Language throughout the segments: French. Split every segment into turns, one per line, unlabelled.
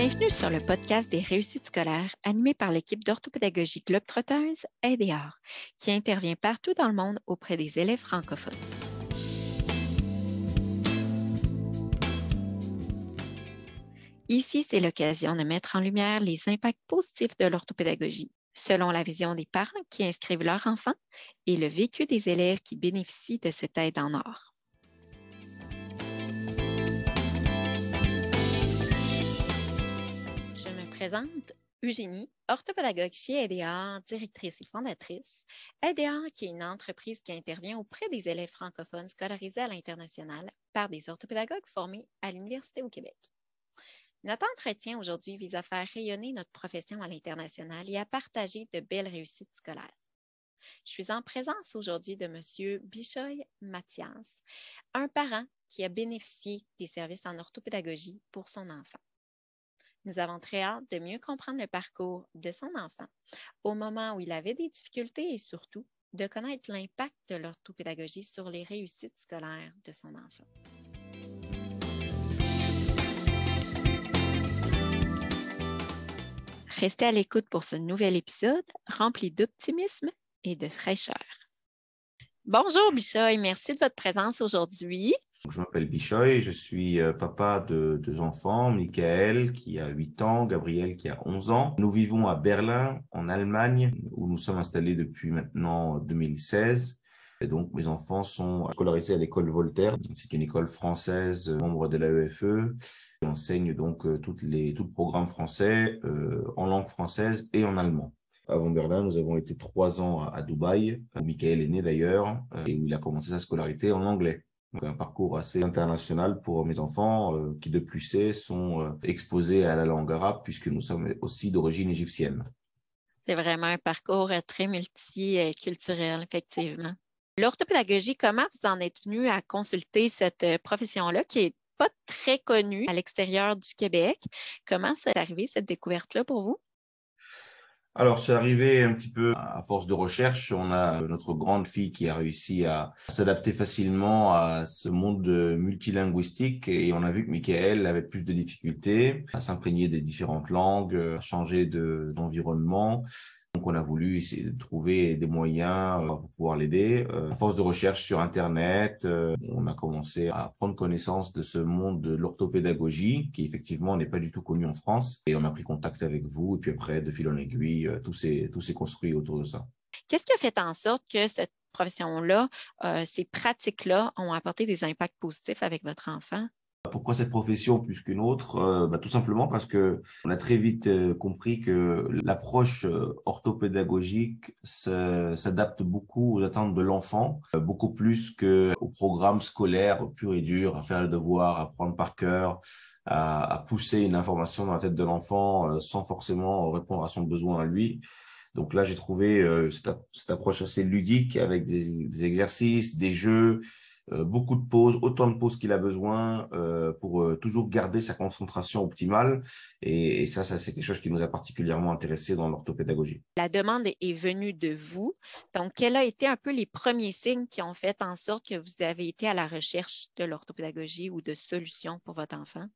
Bienvenue sur le podcast des réussites scolaires animé par l'équipe d'orthopédagogie Globetrotters AIDR, qui intervient partout dans le monde auprès des élèves francophones. Ici, c'est l'occasion de mettre en lumière les impacts positifs de l'orthopédagogie, selon la vision des parents qui inscrivent leurs enfants et le vécu des élèves qui bénéficient de cette aide en or. Présente Eugénie, orthopédagogue chez EDA, directrice et fondatrice. EDA, qui est une entreprise qui intervient auprès des élèves francophones scolarisés à l'international par des orthopédagogues formés à l'Université au Québec. Notre entretien aujourd'hui vise à faire rayonner notre profession à l'international et à partager de belles réussites scolaires. Je suis en présence aujourd'hui de M. Bichoy Mathias, un parent qui a bénéficié des services en orthopédagogie pour son enfant. Nous avons très hâte de mieux comprendre le parcours de son enfant au moment où il avait des difficultés et surtout de connaître l'impact de l'orthopédagogie sur les réussites scolaires de son enfant. Restez à l'écoute pour ce nouvel épisode rempli d'optimisme et de fraîcheur. Bonjour Bichoy, merci de votre présence aujourd'hui.
Je m'appelle Bichoy, je suis euh, papa de deux enfants, Michael qui a 8 ans, Gabriel qui a 11 ans. Nous vivons à Berlin, en Allemagne, où nous sommes installés depuis maintenant 2016. Et donc, mes enfants sont scolarisés à l'école Voltaire. C'est une école française, membre de l'AEFE. On enseigne donc euh, toutes les, tout le programme français euh, en langue française et en allemand. Avant Berlin, nous avons été trois ans à, Dubaï, où Michael est né d'ailleurs, euh, et où il a commencé sa scolarité en anglais. Donc un parcours assez international pour mes enfants euh, qui de plus sont euh, exposés à la langue arabe puisque nous sommes aussi d'origine égyptienne.
C'est vraiment un parcours très multiculturel, effectivement. L'orthopédagogie, comment vous en êtes venu à consulter cette profession-là qui est pas très connue à l'extérieur du Québec? Comment c'est arrivé cette découverte-là pour vous?
Alors, c'est arrivé un petit peu à force de recherche. On a notre grande fille qui a réussi à s'adapter facilement à ce monde multilinguistique et on a vu que Michael avait plus de difficultés à s'imprégner des différentes langues, à changer d'environnement. On a voulu essayer de trouver des moyens euh, pour pouvoir l'aider. Euh, à force de recherche sur Internet, euh, on a commencé à prendre connaissance de ce monde de l'orthopédagogie, qui effectivement n'est pas du tout connu en France. Et on a pris contact avec vous. Et puis après, de fil en aiguille, tout s'est construit autour de ça.
Qu'est-ce qui a fait en sorte que cette profession-là, ces pratiques-là ont apporté des impacts positifs avec votre enfant?
Pourquoi cette profession plus qu'une autre? Euh, bah, Tout simplement parce que on a très vite euh, compris que l'approche euh, orthopédagogique s'adapte beaucoup aux attentes de l'enfant, beaucoup plus qu'au programme scolaire pur et dur, à faire le devoir, à prendre par cœur, à, pousser une information dans la tête de l'enfant sans forcément répondre à son besoin à lui. Donc là, j'ai trouvé cette, approche assez ludique avec des, exercices, des jeux, beaucoup de pauses, autant de pauses qu'il a besoin euh, pour euh, toujours garder sa concentration optimale. Et, ça, ça c'est quelque chose qui nous a particulièrement intéressé dans l'orthopédagogie.
La demande est venue de vous. Donc, quels ont été un peu les premiers signes qui ont fait en sorte que vous avez été à la recherche de l'orthopédagogie ou de solutions pour votre enfant?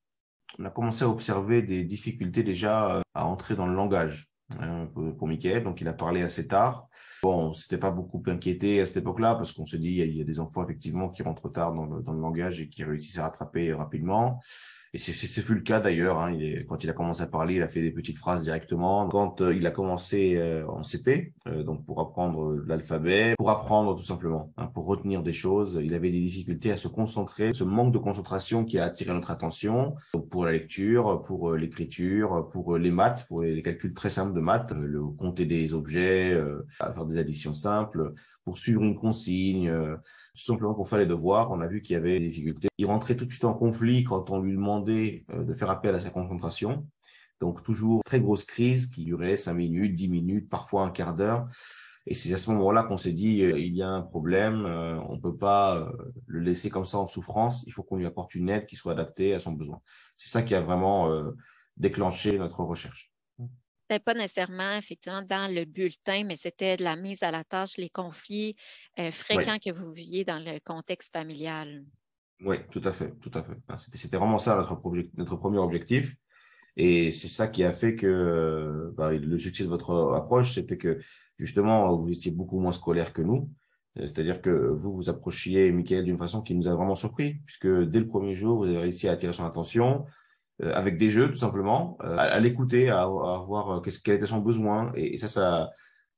On a commencé à observer des difficultés déjà à entrer dans le langage hein, pour Michael. Donc, il a parlé assez tard. Bon, on s'était pas beaucoup inquiété à cette époque-là parce qu'on se dit il y, a des enfants effectivement qui rentrent tard dans le, dans le langage et qui réussissent à rattraper rapidement. Et c'est fut le cas d'ailleurs. Hein. quand il a commencé à parler, il a fait des petites phrases directement. Quand euh, il a commencé euh, en CP, euh, donc pour apprendre l'alphabet, pour apprendre tout simplement, hein, pour retenir des choses, il avait des difficultés à se concentrer. Ce manque de concentration qui a attiré notre attention donc pour la lecture, pour l'écriture, pour les maths, pour les calculs très simples de maths, le compter des objets, faire des additions simples pour suivre une consigne, euh, tout simplement pour faire les devoirs. On a vu qu'il y avait des difficultés. Il rentrait tout de suite en conflit quand on lui demandait euh, de faire appel à sa concentration. Donc toujours très grosse crise qui durait cinq minutes, dix minutes, parfois un quart d'heure. Et c'est à ce moment-là qu'on s'est dit, euh, il y a un problème, on ne peut pas le laisser comme ça en souffrance, il faut qu'on lui apporte une aide qui soit adaptée à son besoin. C'est ça qui a vraiment déclenché notre recherche
pas nécessairement effectivement dans le bulletin, mais c'était de la mise à la tâche, les conflits euh, fréquents que vous viviez dans le contexte familial.
Oui, tout à fait, tout à fait. C'était vraiment ça notre, notre premier objectif. Et c'est ça qui a fait que bah, le succès de votre approche, c'était que justement, vous étiez beaucoup moins scolaire que nous. C'est-à-dire que vous, vous approchiez Michael d'une façon qui nous a vraiment surpris, puisque dès le premier jour, vous avez réussi à attirer son attention euh, avec des jeux, tout simplement, euh, à, l'écouter, à, voir euh, qu'est-ce quel était son besoin. Et, ça, ça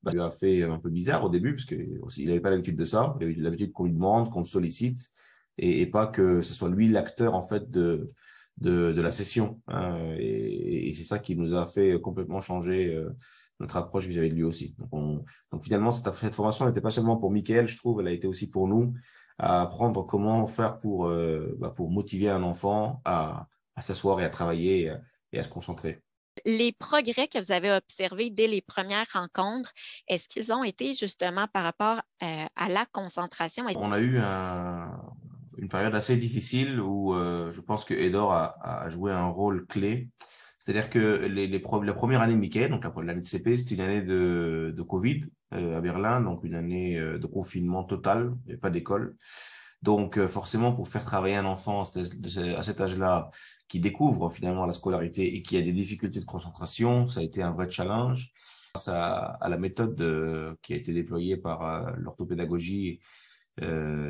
bah, lui a fait un peu bizarre au début, parce qu'il n'avait pas l'habitude de ça. Il avait l'habitude qu'on lui demande, qu'on le sollicite, et, pas que ce soit lui l'acteur, en fait, de, de, la session. Hein. Et, c'est ça qui nous a fait complètement changer notre approche vis-à-vis de lui aussi. Donc, finalement, cette, cette formation n'était pas seulement pour Michael, je trouve, elle a été aussi pour nous à apprendre comment faire pour, euh, bah, pour motiver un enfant à, à s'asseoir et à travailler et à, se concentrer.
Les progrès que vous avez observés dès les premières rencontres, est-ce qu'ils ont été justement par rapport euh, à la concentration?
On a eu un, une période assez difficile où euh, je pense que Edor a, a, joué un rôle clé c'est-à-dire que les, les la première année de Mickey, donc l'année de CP, c'était une année de, de Covid euh, à Berlin, donc une année euh, de confinement total, et pas d'école. Donc euh, forcément, pour faire travailler un enfant à cet âge-là, qui découvre finalement la scolarité et qui a des difficultés de concentration, ça a été un vrai challenge. Grâce à, la méthode de, qui a été déployée par l'orthopédagogie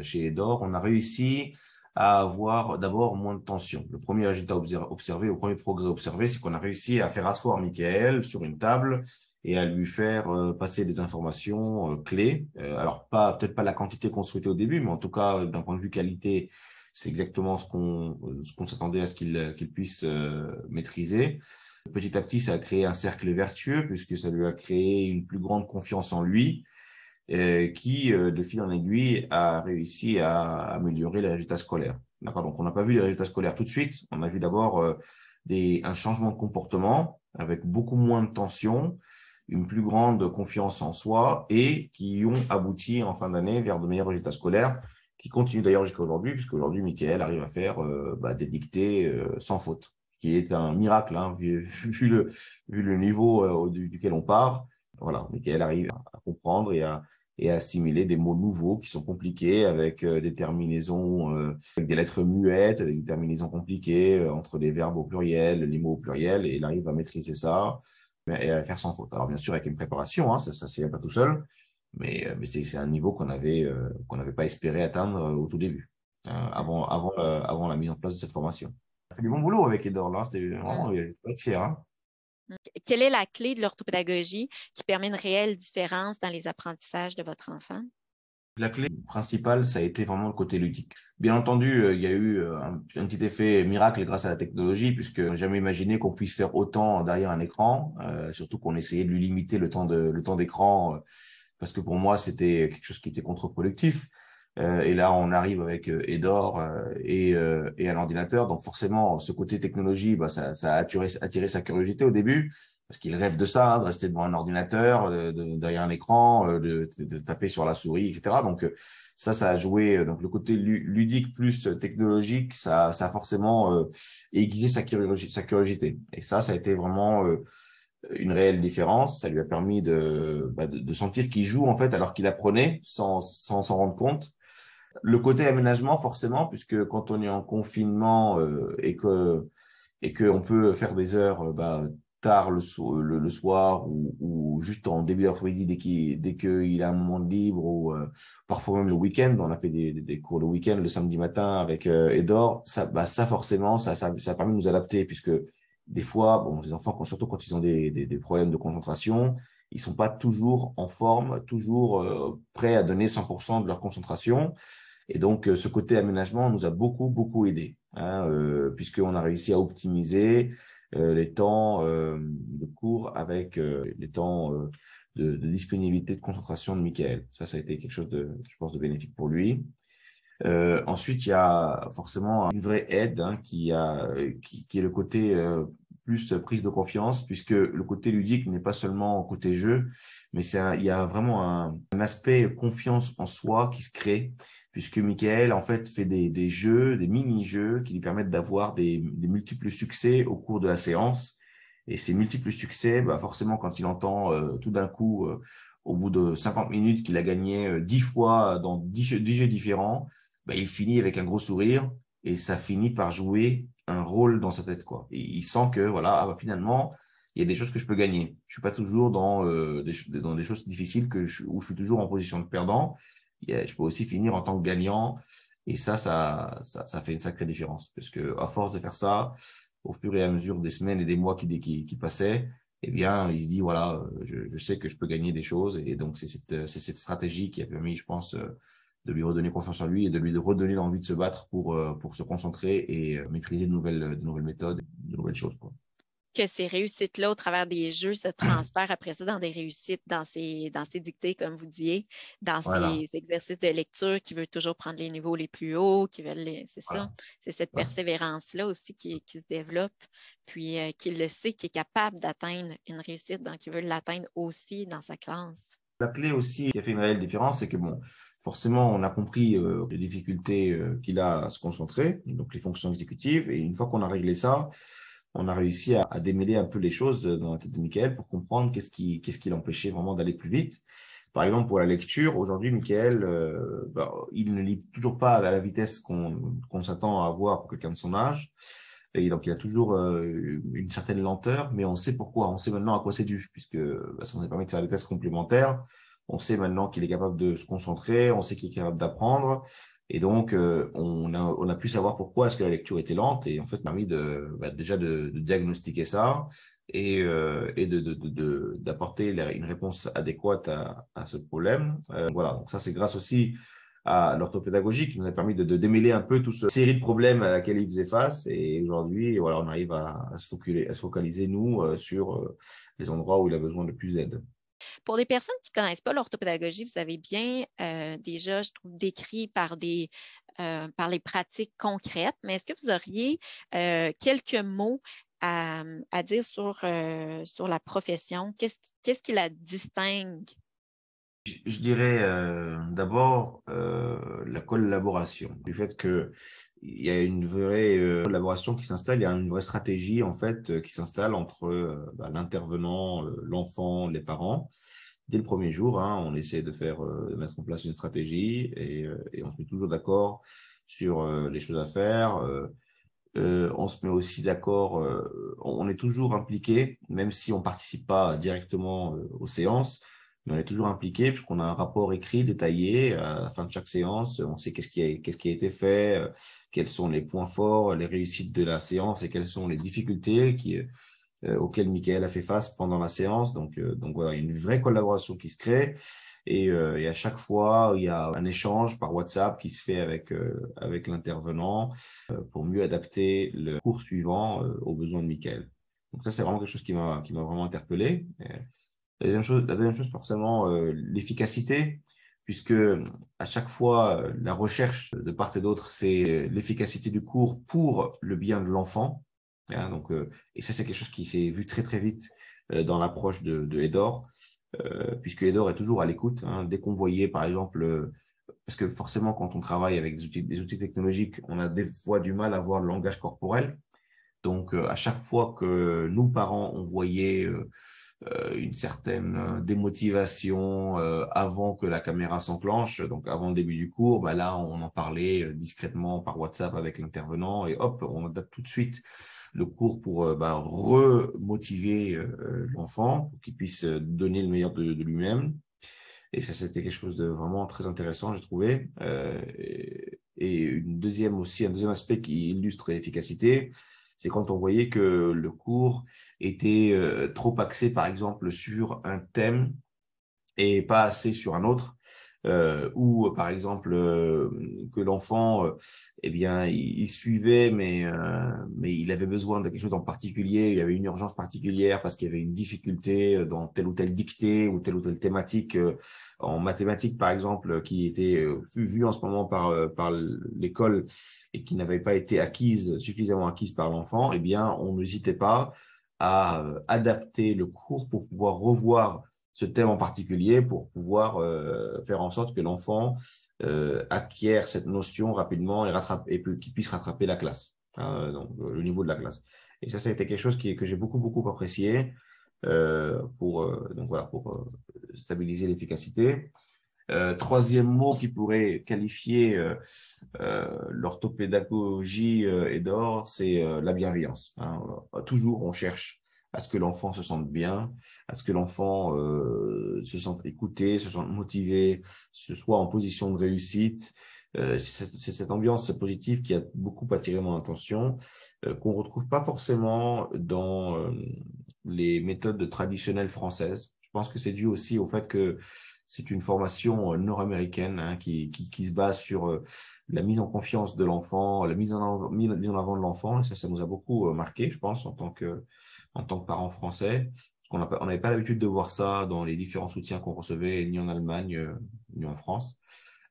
chez Edor, on a réussi à avoir d'abord moins de tension. Le premier résultat observé, le premier progrès observé, c'est qu'on a réussi à faire asseoir Michael sur une table et à lui faire euh, passer des informations euh, clés. Euh, alors, pas peut-être pas la quantité qu'on souhaitait au début, mais en tout cas, d'un point de vue qualité, c'est exactement ce qu'on ce qu'on s'attendait à ce qu'il qu'il puisse maîtriser. Petit à petit, ça a créé un cercle vertueux puisque ça lui a créé une plus grande confiance en lui euh, qui, de fil en aiguille, a réussi à améliorer les résultats scolaires. D'accord Donc, on n'a pas vu les résultats scolaires tout de suite. On a vu d'abord euh, des, un changement de comportement avec beaucoup moins de tension, une plus grande confiance en soi et qui ont abouti en fin d'année vers de meilleurs résultats scolaires qui continuent d'ailleurs jusqu'à aujourd'hui, puisque aujourd'hui, Michael arrive à faire bah, des dictées sans faute, qui est un miracle, hein, vu, le, vu le niveau duquel on part. Voilà, Michael arrive à comprendre et à, et assimiler des mots nouveaux qui sont compliqués avec euh, des terminaisons, euh, avec des lettres muettes, avec des terminaisons compliquées euh, entre les verbes au pluriel, les mots au pluriel, et il arrive à maîtriser ça et à faire sans faute. Alors bien sûr avec une préparation, hein, ça ne se fait pas tout seul, mais, mais c'est un niveau qu'on avait qu'on n'avait pas espéré atteindre au tout début, hein, avant, avant, avant la mise en place de cette formation. On fait du bon boulot avec Edor là, c'était vraiment, il être fier. Hein.
Quelle est la clé de l'orthopédagogie qui permet une réelle différence dans les apprentissages de votre enfant?
La clé principale, ça a été vraiment le côté ludique. Bien entendu, euh, il y a eu euh, un, petit effet miracle grâce à la technologie, puisque jamais imaginé qu'on puisse faire autant derrière un écran, euh, surtout qu'on essayait de lui limiter le temps de le temps d'écran, parce que pour moi c'était quelque chose qui était contre-productif. Euh, et là, on arrive avec euh, Edor euh, et, et un ordinateur. Donc forcément, ce côté technologie, bah, ça, ça a attiré, attiré, sa curiosité au début, parce qu'il rêve de ça, de rester devant un ordinateur, de, de, derrière un écran, de, de, taper sur la souris, etc. Donc ça, ça a joué. Donc le côté ludique plus technologique, ça, ça a forcément aiguisé sa sa curiosité. Et ça, ça a été vraiment une réelle différence. Ça lui a permis de, bah, de, sentir qu'il joue en fait alors qu'il apprenait sans s'en rendre compte. Le côté aménagement, forcément, puisque quand on est en confinement euh, et que et qu'on peut faire des heures euh, bah, tard le, soir ou, juste en début d'après-midi dès qu'il dès a un moment de libre ou euh, parfois même le week-end. On a fait des, cours le week-end, le samedi matin avec Edor. Ça, bah, ça forcément, ça, ça, ça a permis de nous adapter puisque des fois, bon, les enfants, surtout quand ils ont des, des, problèmes de concentration, ils sont pas toujours en forme, toujours prêts à donner 100% de leur concentration. Et donc, euh, ce côté aménagement nous a beaucoup, beaucoup aidé, hein, euh, puisqu'on a réussi à optimiser euh, les temps de cours avec les temps de, de, disponibilité, de concentration de Michael. Ça, ça a été quelque chose de, je pense, de bénéfique pour lui. Euh, ensuite, il y a forcément une vraie aide hein, qui, a, qui, qui, est le côté euh, plus prise de confiance, puisque le côté ludique n'est pas seulement côté jeu, mais c'est il y a vraiment un, un, aspect confiance en soi qui se crée puisque Michael, en fait, fait des, des jeux, des mini-jeux qui lui permettent d'avoir des, des, multiples succès au cours de la séance. Et ces multiples succès, bah forcément, quand il entend euh, tout d'un coup, euh, au bout de 50 minutes, qu'il a gagné euh, 10 fois dans 10 jeux, 10 jeux différents, bah, il finit avec un gros sourire et ça finit par jouer un rôle dans sa tête. Quoi. Et il sent que voilà, ah bah, finalement, il y a des choses que je peux gagner. Je suis pas toujours dans, euh, des, dans des choses difficiles que où je suis toujours en position de perdant. je peux aussi finir en tant que gagnant. Et ça, ça, ça, fait une sacrée différence. Parce que à force de faire ça, au fur et à mesure des semaines et des mois qui, qui, passaient, eh bien, il se dit, voilà, je, je, sais que je peux gagner des choses. Et donc, c'est cette, cette stratégie qui a permis, je pense, euh, de lui redonner confiance en lui et de lui redonner l'envie de se battre pour, euh, pour se concentrer et euh, maîtriser de nouvelles, de nouvelles méthodes, de nouvelles choses. Quoi
que ces réussites-là, au travers des jeux, se transfèrent après ça dans des réussites, dans ces, dans ces dictées, comme vous disiez, dans ces exercices de lecture qui veulent toujours prendre les niveaux les plus hauts, qui veulent c'est ça. C'est cette persévérance-là aussi qui, qui, se développe, puis euh, qu'il le sait, qui est capable d'atteindre une réussite, donc il veut l'atteindre aussi dans sa classe.
La clé aussi qui a fait une réelle différence, c'est que bon, forcément, on a compris euh, les difficultés euh, qu'il a à se concentrer, donc les fonctions exécutives, et une fois qu'on a réglé ça, on a réussi à, démêler un peu les choses dans la tête de Michael pour comprendre qu'est-ce qui, qui l'empêchait vraiment d'aller plus vite. Par exemple, pour la lecture, aujourd'hui, Michael, euh, bah, il ne lit toujours pas à la vitesse qu'on, s'attend à avoir pour quelqu'un de son âge. Et donc, il a toujours euh, une certaine lenteur, mais on sait pourquoi. On sait maintenant à quoi c'est dû, puisque bah, ça nous a permis de faire des tests complémentaires. On sait maintenant qu'il est capable de se concentrer, on sait qu'il est capable d'apprendre. Et donc, euh, on, a, on a pu savoir pourquoi est-ce que la lecture était lente et en fait, permis de, bah, déjà de, diagnostiquer ça et, euh, et de, d'apporter une réponse adéquate à, à ce problème. Euh, voilà, donc ça, c'est grâce aussi à l'orthopédagogie qui nous a permis de, démêler un peu toute cette série de problèmes à laquelle il faisait face. Et aujourd'hui, voilà, on arrive à, se focaliser, à se focaliser, nous, sur les endroits où il a besoin de plus d'aide.
Pour les personnes qui ne connaissent pas l'orthopédagogie, vous avez bien euh, déjà, je trouve, décrit par des euh, par les pratiques concrètes, mais est-ce que vous auriez euh, quelques mots à, dire sur, sur la profession? Qu'est-ce qui la distingue?
Je, dirais d'abord la collaboration, du fait que il y a une vraie collaboration qui s'installe, il y a une vraie stratégie en fait qui s'installe entre bah, l'intervenant, l'enfant, les parents dès le premier jour, hein, on essaie de faire, euh, mettre en place une stratégie et, euh, et on se met toujours d'accord sur euh, les choses à faire. on se met aussi d'accord, on est toujours impliqué, même si on participe pas directement aux séances, mais on est toujours impliqué puisqu'on a un rapport écrit détaillé à la fin de chaque séance. On sait qu'est-ce qui qui a été fait, quels sont les points forts, les réussites de la séance et quelles sont les difficultés qui, auquel Michael a fait face pendant la séance. Donc, euh, donc voilà, il y a une vraie collaboration qui se crée. Et, euh, et, à chaque fois, il y a un échange par WhatsApp qui se fait avec, l'intervenant pour mieux adapter le cours suivant aux besoins de Michael. Donc ça, c'est vraiment quelque chose qui m'a qui m'a vraiment interpellé. la deuxième chose, la deuxième chose forcément, l'efficacité, puisque à chaque fois, la recherche de part et d'autre, c'est l'efficacité du cours pour le bien de l'enfant. Hein, donc, euh, et ça, c'est quelque chose qui s'est vu très très vite euh, dans l'approche de, de Edor, euh, puisque Edor est toujours à l'écoute. Hein, dès qu'on voyait, par exemple, parce que forcément, quand on travaille avec des outils, des outils technologiques, on a des fois du mal à voir le langage corporel. Donc, à chaque fois que nous, parents, on voyait une certaine démotivation avant que la caméra s'enclenche, donc avant le début du cours, bah là, on en parlait discrètement par WhatsApp avec l'intervenant et hop, on adapte tout de suite le cours pour euh, bah, remotiver euh, l'enfant, pour qu'il puisse euh, donner le meilleur de, lui-même. Et ça, c'était quelque chose de vraiment très intéressant, j'ai trouvé. et, une deuxième aussi, un deuxième aspect qui illustre l'efficacité, c'est quand on voyait que le cours était trop axé, par exemple, sur un thème et pas assez sur un autre euh, ou par exemple euh, que l'enfant, euh, eh bien, il, suivait, mais euh, mais il avait besoin de quelque chose en particulier, il y avait une urgence particulière parce qu'il y avait une difficulté dans telle ou telle dictée ou telle ou telle thématique en mathématiques, par exemple, qui était vue en ce moment par par l'école et qui n'avait pas été acquise suffisamment acquise par l'enfant, eh bien, on n'hésitait pas à adapter le cours pour pouvoir revoir ce thème en particulier pour pouvoir euh, faire en sorte que l'enfant euh, acquiert cette notion rapidement et, qu'il puisse rattraper la classe, hein, donc le niveau de la classe. Et ça, ça a été quelque chose que j'ai beaucoup, beaucoup apprécié euh, pour, donc voilà, pour stabiliser l'efficacité. Euh, troisième mot qui pourrait qualifier euh, euh, l'orthopédagogie et d'or, c'est la bienveillance. Hein. Toujours, on cherche à ce que l'enfant se sente bien, à ce que l'enfant se sente écouté, se sente motivé, se soit en position de réussite. c'est cette ambiance positive qui a beaucoup attiré mon attention, qu'on ne retrouve pas forcément dans les méthodes traditionnelles françaises. Je pense que c'est dû aussi au fait que c'est une formation euh, nord-américaine hein, qui, qui, se base sur euh, la mise en confiance de l'enfant, la mise en, mise en avant de l'enfant. Ça, ça nous a beaucoup euh, marqué, je pense, en tant que, en tant que parents français. Parce qu'on n'avait pas l'habitude de voir ça dans les différents soutiens qu'on recevait, ni en Allemagne, ni en France.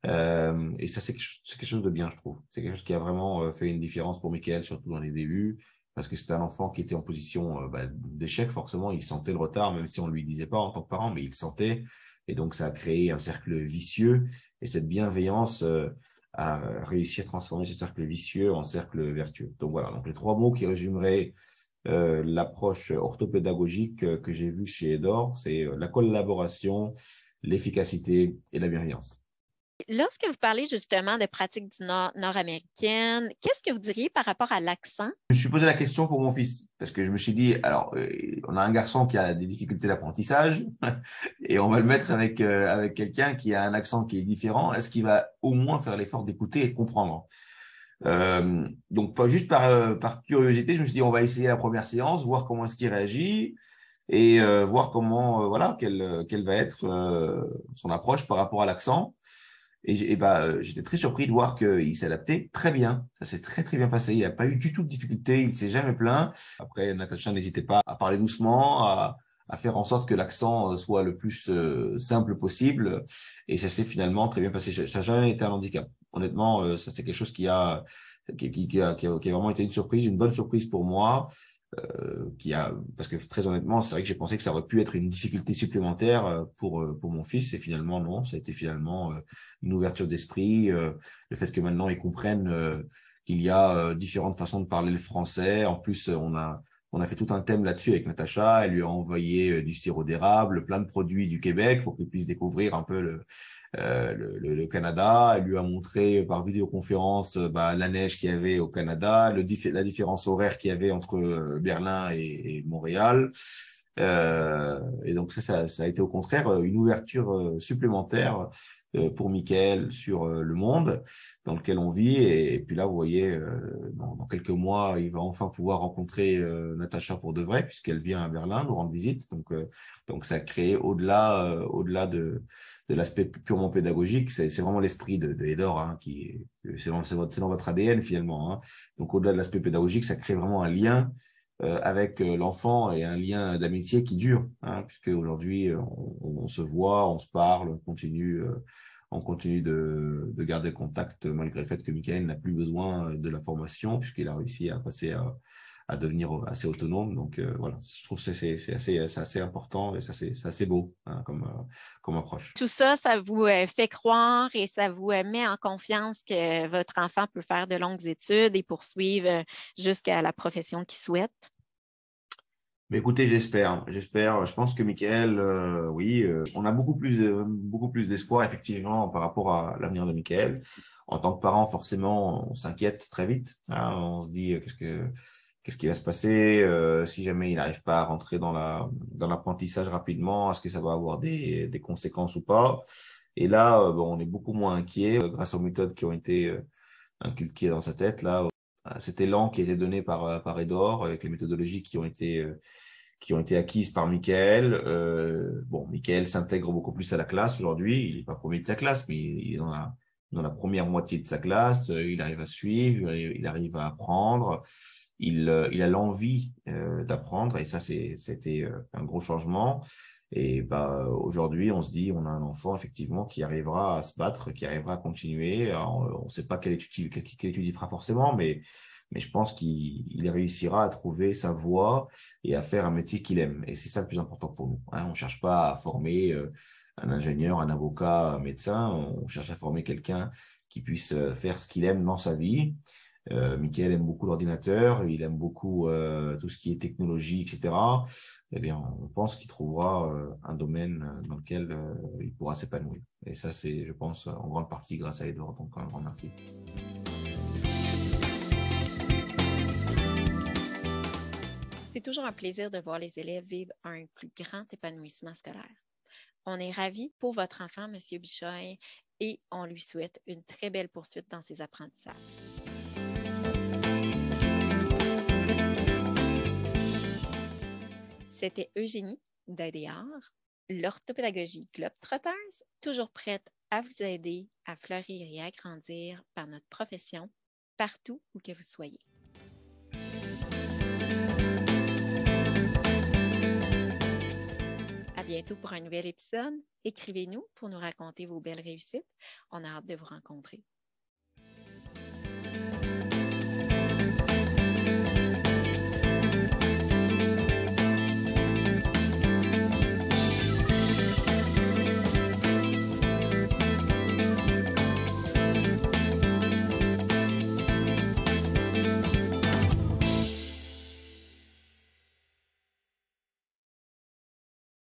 Euh, et ça, c'est quelque chose de bien, je trouve. C'est quelque chose qui a vraiment fait une différence pour Michael, surtout dans les débuts, parce que c'était un enfant qui était en position bah, d'échec, forcément. Il sentait le retard, même si on ne lui disait pas en tant que parent, mais il sentait. Et donc, ça a créé un cercle vicieux. Et cette bienveillance euh, a réussi à transformer ce cercle vicieux en cercle vertueux. Donc voilà, donc les trois mots qui résumeraient euh, l'approche orthopédagogique euh, que j'ai vue chez Edor, c'est la collaboration, l'efficacité et la bienveillance.
Lorsque vous parlez justement de pratiques du nord, nord-américaine, qu'est-ce que vous diriez par rapport à l'accent?
Je me suis posé la question pour mon fils, parce que je me suis dit, alors, euh, on a un garçon qui a des difficultés d'apprentissage, et on va le mettre avec, euh, avec quelqu'un qui a un accent qui est différent. Est-ce qu'il va au moins faire l'effort d'écouter et de comprendre? Euh, donc, pas juste par, par curiosité, je me suis dit, on va essayer la première séance, voir comment est-ce qu'il réagit et voir comment, voilà, quelle, quelle va être son approche par rapport à l'accent. Et, bah, euh, j'étais très surpris de voir qu'il s'adaptait très bien. Ça s'est très, très bien passé. Il n'a pas eu du tout de difficulté. Il ne s'est jamais plaint. Après, Natacha n'hésitait pas à parler doucement, à, à faire en sorte que l'accent euh, soit le plus euh, simple possible. Et ça s'est finalement très bien passé. Ça n'a jamais été un handicap. Honnêtement, ça, c'est quelque chose qui a, qui, qui, qui, a, qui, a, vraiment été une surprise, une bonne surprise pour moi. Euh, qui a, parce que très honnêtement, c'est vrai que j'ai pensé que ça aurait pu être une difficulté supplémentaire euh, pour, euh, pour mon fils, et finalement, non, ça a été finalement une ouverture d'esprit, le fait que maintenant ils comprennent qu'il y a différentes façons de parler le français. En plus, on a, on a fait tout un thème là-dessus avec Natacha. Elle lui a envoyé du sirop d'érable, plein de produits du Québec pour qu'il puisse découvrir un peu le, euh, le, Canada. Elle lui a montré par vidéoconférence euh, bah, la neige qu'il y avait au Canada, le, la différence horaire qu'il y avait entre euh, Berlin et, Montréal. et donc ça, ça, a été au contraire une ouverture supplémentaire pour Michael sur le monde dans lequel on vit. Et, puis là, vous voyez, dans, dans, quelques mois, il va enfin pouvoir rencontrer Natacha pour de vrai, puisqu'elle vient à Berlin nous rendre visite. Donc, donc ça a créé au-delà, au-delà de de l'aspect purement pédagogique, c'est vraiment l'esprit de, de Edor, hein, qui c'est dans, dans votre ADN finalement. Hein. Donc au-delà de l'aspect pédagogique, ça crée vraiment un lien euh, avec euh, l'enfant et un lien d'amitié qui dure, hein, puisque aujourd'hui on, on, se voit, on se parle, on continue, euh, on continue de, de, garder contact malgré le fait que Michael n'a plus besoin de la formation puisqu'il a réussi à passer à à devenir assez autonome. Donc euh, voilà, je trouve que c'est assez, assez important et c'est assez, beau hein, comme, euh, comme approche.
Tout ça, ça vous euh, fait croire et ça vous met en confiance que votre enfant peut faire de longues études et poursuivre jusqu'à la profession qu'il souhaite?
Mais écoutez, j'espère, j'espère. Je pense que Michael, oui, on a beaucoup plus, beaucoup plus d'espoir effectivement par rapport à l'avenir de Michael. En tant que parent, forcément, on s'inquiète très vite. Hein. on se dit qu'est-ce que qu'est-ce qui va se passer euh, si jamais il n'arrive pas à rentrer dans la dans l'apprentissage rapidement Est-ce que ça va avoir des, des conséquences ou pas? Et là, euh, bon, on est beaucoup moins inquiet euh, grâce aux méthodes qui ont été inculquées dans sa tête. Là, cet élan qui a été donné par par Edor avec les méthodologies qui ont été qui ont été acquises par Michael. Euh, bon, Michael s'intègre beaucoup plus à la classe aujourd'hui. Il n'est pas premier de sa classe, mais il est dans la, dans la première moitié de sa classe. Il arrive à suivre, il arrive à apprendre il, euh, il a l'envie euh, d'apprendre et ça, c'était euh, un gros changement. Et bah, aujourd'hui, on se dit, on a un enfant effectivement qui arrivera à se battre, qui arrivera à continuer. on ne sait pas quelle étude, il fera forcément, mais, mais je pense qu'il réussira à trouver sa voie et à faire un métier qu'il aime. Et c'est ça le plus important pour nous. Hein. On ne cherche pas à former un ingénieur, un avocat, un médecin. On cherche à former quelqu'un qui puisse faire ce qu'il aime dans sa vie Euh, Michael aime beaucoup l'ordinateur, il aime beaucoup euh, tout ce qui est technologie, etc. Eh bien, on pense qu'il trouvera euh, un domaine dans lequel euh, il pourra s'épanouir. Et ça, c'est, je pense, en grande partie grâce à Edouard. Donc, un grand merci.
C'est toujours un plaisir de voir les élèves vivre un plus grand épanouissement scolaire. On est ravis pour votre enfant, M. Bichoy, et on lui souhaite une très belle poursuite dans ses apprentissages. C'était Eugénie d'ADR, l'orthopédagogie Globetrotters, toujours prête à vous aider à fleurir et à grandir par notre profession partout où que vous soyez. À bientôt pour un nouvel épisode. Écrivez-nous pour nous raconter vos belles réussites. On a hâte de vous rencontrer.